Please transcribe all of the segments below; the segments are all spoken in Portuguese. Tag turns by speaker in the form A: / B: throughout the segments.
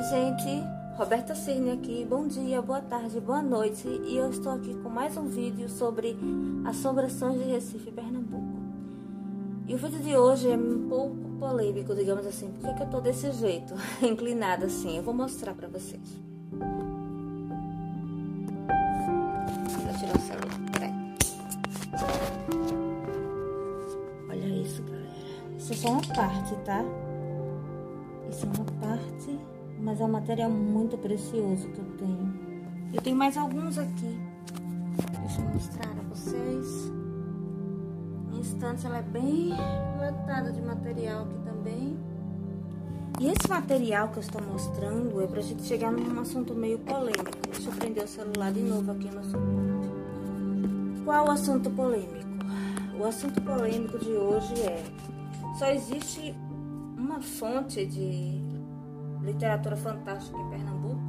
A: Oi, gente. Roberta Cirne aqui. Bom dia, boa tarde, boa noite. E eu estou aqui com mais um vídeo sobre assombrações de Recife, Pernambuco. E o vídeo de hoje é um pouco polêmico, digamos assim. Por que, eu tô desse jeito, inclinada assim? Eu vou mostrar pra vocês. Vou tirar o celular. Olha isso, galera. Isso é só uma parte, tá? Isso é uma parte, mas é um material muito precioso que eu tenho. Eu tenho mais alguns aqui. Deixa eu mostrar a vocês. Minha estante ela é bem lotada de material aqui também. E esse material que eu estou mostrando é pra gente chegar num assunto meio polêmico. Deixa eu prender o celular de novo aqui no suporte. Qual o assunto polêmico? O assunto polêmico de hoje é: só existe uma fonte de literatura fantástica em Pernambuco?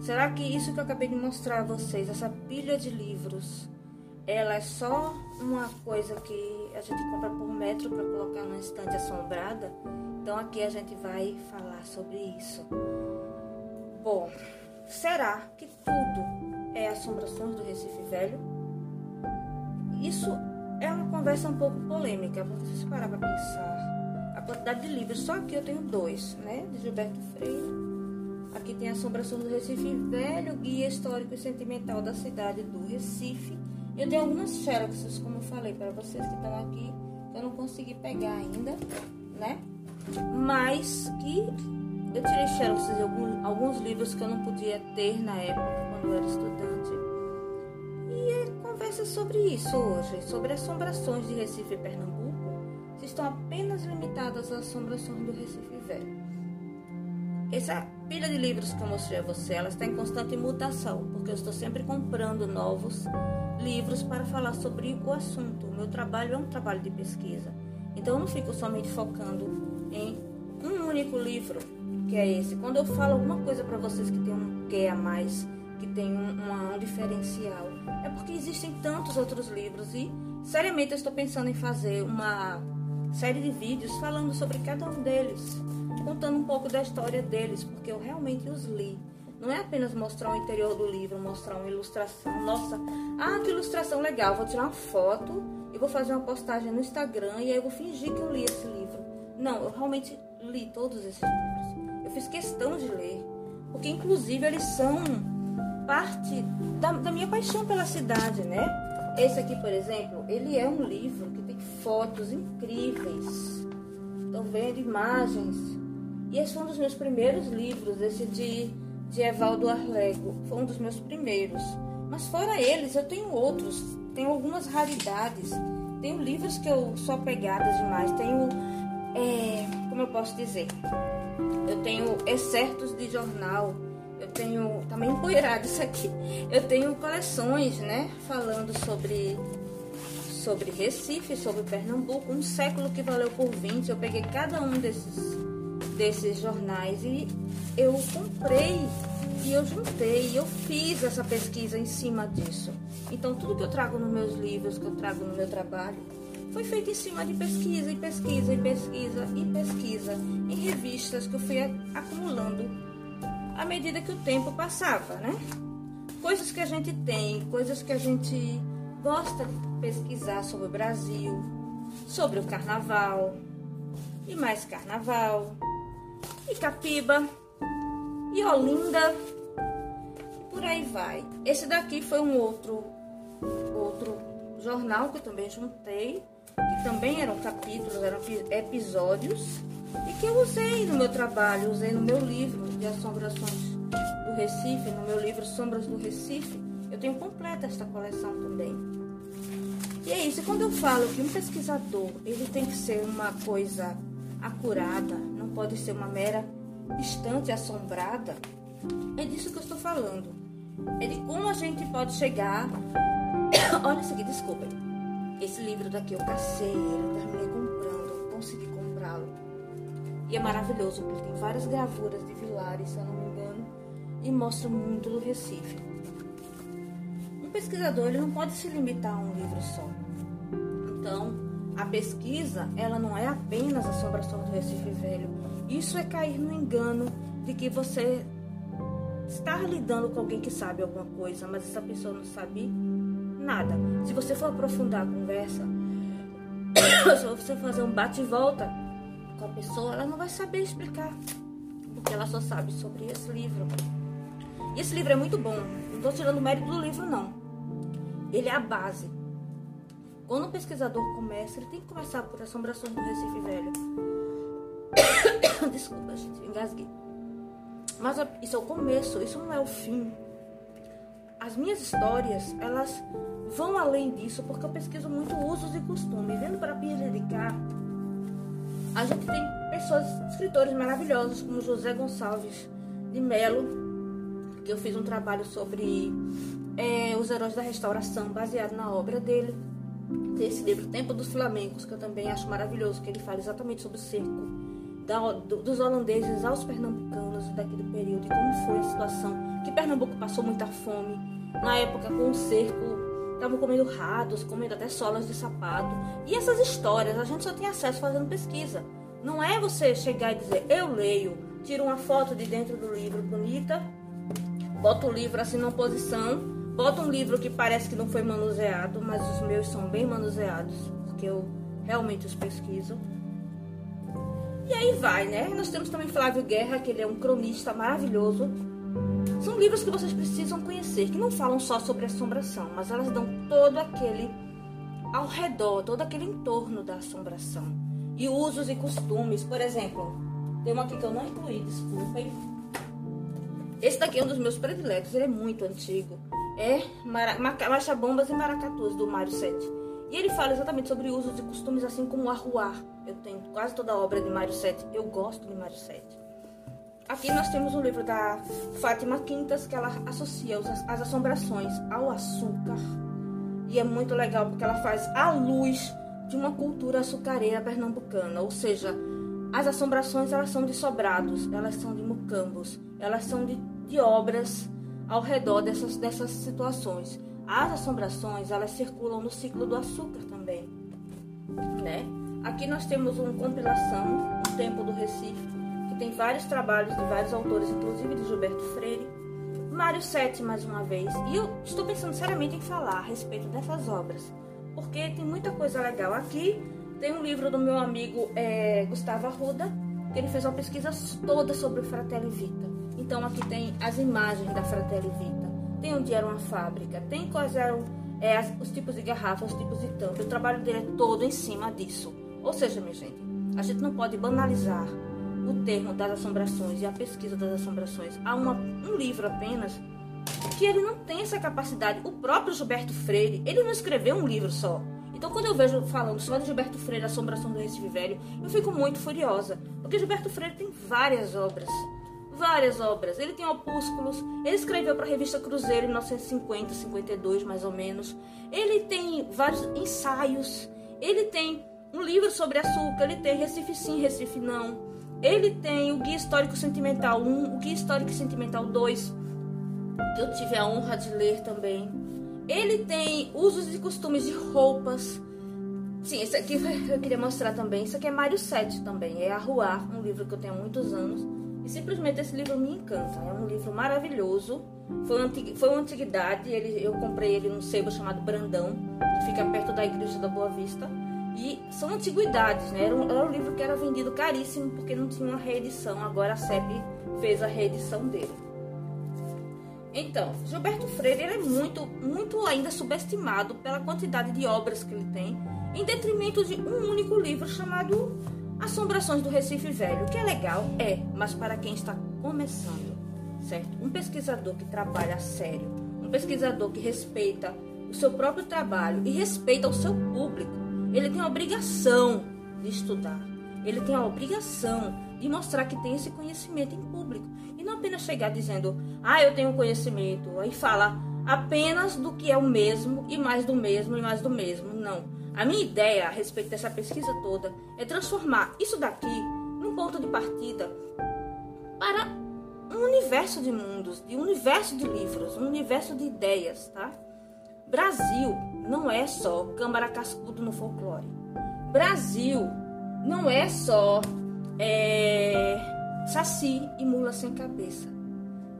A: Será que isso que eu acabei de mostrar a vocês, essa pilha de livros, ela é só uma coisa que a gente compra por metro para colocar numa estante assombrada? Então aqui a gente vai falar sobre isso. Bom, será que tudo é assombrações do Recife Velho? Isso é uma conversa um pouco polêmica, vocês parar para pensar quantidade de livros. Só aqui eu tenho dois, né? De Gilberto Freire. Aqui tem Assombração do Recife Velho, Guia Histórico e Sentimental da Cidade do Recife. Eu tenho algumas xeroxes, como eu falei para vocês que estão aqui, que eu não consegui pegar ainda, né? Mas que eu tirei xeroxes de alguns, alguns livros que eu não podia ter na época, quando eu era estudante. E é conversa sobre isso hoje, sobre assombrações de Recife e Pernambuco estão apenas limitadas às assombrações do Recife Velho. Essa pilha de livros que eu mostrei a você, ela está em constante mutação, porque eu estou sempre comprando novos livros para falar sobre o assunto. O meu trabalho é um trabalho de pesquisa. Então eu não fico somente focando em um único livro, que é esse. Quando eu falo alguma coisa para vocês que tem um que a mais, que tem um, um diferencial, é porque existem tantos outros livros e seriamente eu estou pensando em fazer uma série de vídeos falando sobre cada um deles, contando um pouco da história deles, porque eu realmente os li. Não é apenas mostrar o interior do livro, mostrar uma ilustração. Nossa, ah, que ilustração legal! Vou tirar uma foto e vou fazer uma postagem no Instagram e aí eu vou fingir que eu li esse livro. Não, eu realmente li todos esses livros. Eu fiz questão de ler, porque inclusive eles são parte da, da minha paixão pela cidade, né? Esse aqui, por exemplo, ele é um livro que fotos incríveis. Estão vendo imagens. E esse foi um dos meus primeiros livros, esse de, de Evaldo Arlego. Foi um dos meus primeiros. Mas fora eles, eu tenho outros. Tenho algumas raridades. Tenho livros que eu sou apegada demais. Tenho, é, como eu posso dizer? Eu tenho excertos de jornal eu tenho tá empoeirado isso aqui. Eu tenho coleções, né, falando sobre sobre Recife, sobre Pernambuco, um século que valeu por 20. Eu peguei cada um desses desses jornais e eu comprei e eu juntei, eu fiz essa pesquisa em cima disso. Então tudo que eu trago nos meus livros, que eu trago no meu trabalho, foi feito em cima de pesquisa e pesquisa e pesquisa e pesquisa em revistas que eu fui acumulando à medida que o tempo passava, né? Coisas que a gente tem, coisas que a gente gosta de pesquisar sobre o Brasil, sobre o carnaval, e mais carnaval, e Capiba, e Olinda, e por aí vai. Esse daqui foi um outro, outro jornal que eu também juntei, que também eram capítulos, eram episódios, e que eu usei no meu trabalho, usei no meu livro de assombrações do Recife, no meu livro Sombras do Recife. Eu tenho completa esta coleção também. E é isso, quando eu falo que um pesquisador, ele tem que ser uma coisa acurada, não pode ser uma mera estante assombrada, é disso que eu estou falando. É de como a gente pode chegar. Olha isso aqui, desculpem. Esse livro daqui eu cacei ele, terminei comprando, consegui comprá-lo. E é maravilhoso, porque tem várias gravuras de Vilares, se eu não me engano, e mostra muito do Recife. Pesquisador ele não pode se limitar a um livro só. Então, a pesquisa ela não é apenas a assombração do Recife Velho. Isso é cair no engano de que você está lidando com alguém que sabe alguma coisa, mas essa pessoa não sabe nada. Se você for aprofundar a conversa, se você fazer um bate e volta com a pessoa, ela não vai saber explicar, porque ela só sabe sobre esse livro. E esse livro é muito bom. Não estou tirando mérito do livro, não. Ele é a base. Quando um pesquisador começa, ele tem que começar por Assombrações do Recife Velho. Desculpa, gente, engasguei. Mas isso é o começo, isso não é o fim. As minhas histórias, elas vão além disso, porque eu pesquiso muito usos e costumes. Vendo para Piriricar, a gente tem pessoas, escritores maravilhosos, como José Gonçalves de Melo, que eu fiz um trabalho sobre é, os heróis da restauração, baseado na obra dele. Tem esse livro Tempo dos Flamencos, que eu também acho maravilhoso, que ele fala exatamente sobre o cerco da, do, dos holandeses aos pernambucanos daquele período e como foi a situação. Que Pernambuco passou muita fome. Na época, com o cerco, estavam comendo rados, comendo até solas de sapato. E essas histórias a gente só tem acesso fazendo pesquisa. Não é você chegar e dizer, eu leio, tiro uma foto de dentro do livro bonita, boto o livro assim numa posição, boto um livro que parece que não foi manuseado, mas os meus são bem manuseados, porque eu realmente os pesquiso. E aí vai, né? Nós temos também Flávio Guerra, que ele é um cronista maravilhoso. São livros que vocês precisam conhecer, que não falam só sobre assombração, mas elas dão todo aquele ao redor, todo aquele entorno da assombração. E usos e costumes, por exemplo, tem uma aqui que eu não incluí, desculpem. Esse daqui é um dos meus prediletos, ele é muito antigo. É Marcha Bombas e Maracatus, do Mário Sete. E ele fala exatamente sobre usos e costumes, assim como o arruar. Eu tenho quase toda a obra de Mário Sete. Eu gosto de Mário Sete. Aqui nós temos um livro da Fátima Quintas, que ela associa as assombrações ao açúcar. E é muito legal porque ela faz a luz de uma cultura açucareira pernambucana. Ou seja, as assombrações elas são de sobrados, elas são de mucambos, elas são de, de obras ao redor dessas, dessas situações. As assombrações, elas circulam no ciclo do açúcar também, né? Aqui nós temos uma compilação, O Tempo do Recife, que tem vários trabalhos de vários autores, inclusive de Gilberto Freire, Mário Sete, mais uma vez. E eu estou pensando seriamente em falar a respeito dessas obras, porque tem muita coisa legal. Aqui tem um livro do meu amigo é, Gustavo Arruda, que ele fez uma pesquisa toda sobre o Fratelli Vita. Então aqui tem as imagens da Fratelli Vita tem onde era uma fábrica, tem quais eram é, os tipos de garrafa, os tipos de tampa. O trabalho dele é todo em cima disso. Ou seja, minha gente, a gente não pode banalizar o termo das assombrações e a pesquisa das assombrações a uma, um livro apenas, que ele não tem essa capacidade. O próprio Gilberto Freire, ele não escreveu um livro só. Então, quando eu vejo falando só de Gilberto Freire, Assombração do Recife Velho, eu fico muito furiosa, porque Gilberto Freire tem várias obras várias obras. Ele tem opúsculos, ele escreveu para a revista Cruzeiro em 1950, 52 mais ou menos. Ele tem vários ensaios, ele tem um livro sobre açúcar, ele tem Recife Sim, Recife Não. Ele tem o Guia Histórico Sentimental 1, o Guia Histórico Sentimental 2, que eu tive a honra de ler também. Ele tem usos e costumes de roupas. Sim, esse aqui eu queria mostrar também. Isso aqui é Mário Sete também, é Arruar, um livro que eu tenho há muitos anos e simplesmente esse livro me encanta. É um livro maravilhoso. Foi, antig... foi uma antiguidade. Ele... Eu comprei ele num sebo chamado Brandão, que fica perto da Igreja da Boa Vista. E são antiguidades, né? Era um, era um livro que era vendido caríssimo porque não tinha uma reedição. Agora a CEP fez a reedição dele. Então, Gilberto Freire é muito, muito ainda subestimado pela quantidade de obras que ele tem, em detrimento de um único livro chamado Assombrações do Recife Velho, que é legal, é, mas para quem está começando, certo? Um pesquisador que trabalha a sério, um pesquisador que respeita o seu próprio trabalho e respeita o seu público, ele tem a obrigação de estudar, ele tem a obrigação de mostrar que tem esse conhecimento em público e não apenas chegar dizendo, ah, eu tenho conhecimento, aí fala apenas do que é o mesmo e mais do mesmo e mais do mesmo. Não a minha ideia a respeito dessa pesquisa toda é transformar isso daqui num ponto de partida para um universo de mundos, de um universo de livros, um universo de ideias, tá? Brasil não é só câmara cascudo no folclore. Brasil não é só é, Saci e Mula Sem Cabeça.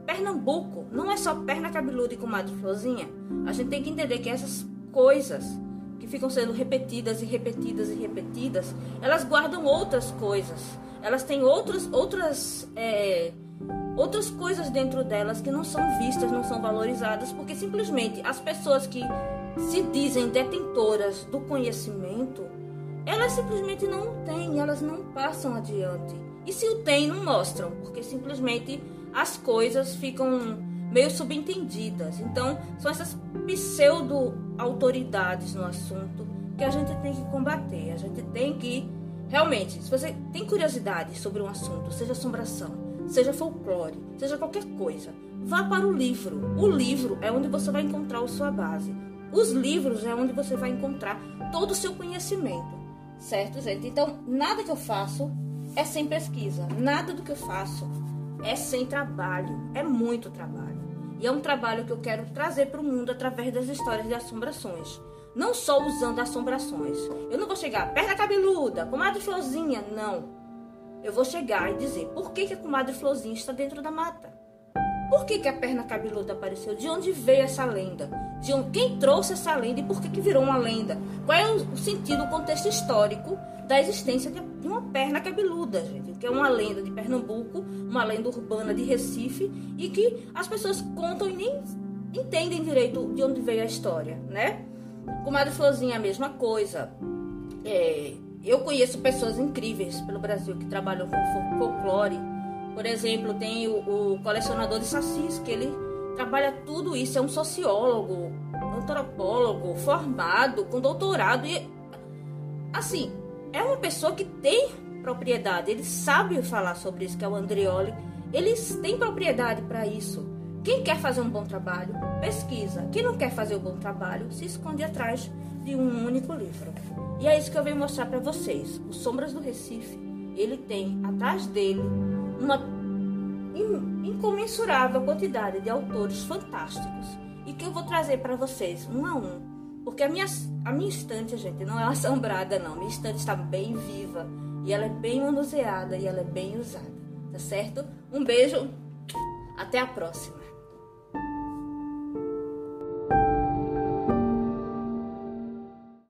A: Pernambuco não é só perna cabeluda e comadre florzinha. A gente tem que entender que essas coisas que ficam sendo repetidas e repetidas e repetidas, elas guardam outras coisas. Elas têm outras, outras, é, outras coisas dentro delas que não são vistas, não são valorizadas, porque simplesmente as pessoas que se dizem detentoras do conhecimento, elas simplesmente não têm, elas não passam adiante. E se o têm, não mostram, porque simplesmente as coisas ficam meio subentendidas. Então, são essas pseudo-autoridades no assunto que a gente tem que combater. A gente tem que, realmente, se você tem curiosidade sobre um assunto, seja assombração, seja folclore, seja qualquer coisa, vá para o livro. O livro é onde você vai encontrar a sua base. Os livros é onde você vai encontrar todo o seu conhecimento. Certo, gente? Então, nada que eu faço é sem pesquisa. Nada do que eu faço é sem trabalho. É muito trabalho. E é um trabalho que eu quero trazer para o mundo através das histórias de assombrações. Não só usando assombrações. Eu não vou chegar, perna cabeluda, comadre Florzinha. Não. Eu vou chegar e dizer por que, que a comadre Florzinha está dentro da mata. Por que, que a perna cabeluda apareceu? De onde veio essa lenda? De onde, quem trouxe essa lenda e por que, que virou uma lenda? Qual é o sentido, o contexto histórico da existência de, uma perna cabeluda, gente? Que é uma lenda de Pernambuco, uma lenda urbana de Recife e que as pessoas contam e nem entendem direito de onde veio a história, né? Comadre Florzinha, a mesma coisa. É, eu conheço pessoas incríveis pelo Brasil que trabalham com folclore por exemplo, tem o, o colecionador de sacis, que ele trabalha tudo isso, é um sociólogo, antropólogo, formado, com doutorado e assim, é uma pessoa que tem propriedade, ele sabe falar sobre isso, que é o Andrioli. Eles têm propriedade para isso. Quem quer fazer um bom trabalho, pesquisa. Quem não quer fazer um bom trabalho, se esconde atrás de um único livro. E é isso que eu venho mostrar para vocês. O Sombras do Recife, ele tem atrás dele uma incomensurável quantidade de autores fantásticos e que eu vou trazer para vocês um a um. Porque a minha, a minha estante, gente, não é assombrada, não. Minha estante está bem viva e ela é bem manuseada e ela é bem usada, tá certo? Um beijo, até a próxima.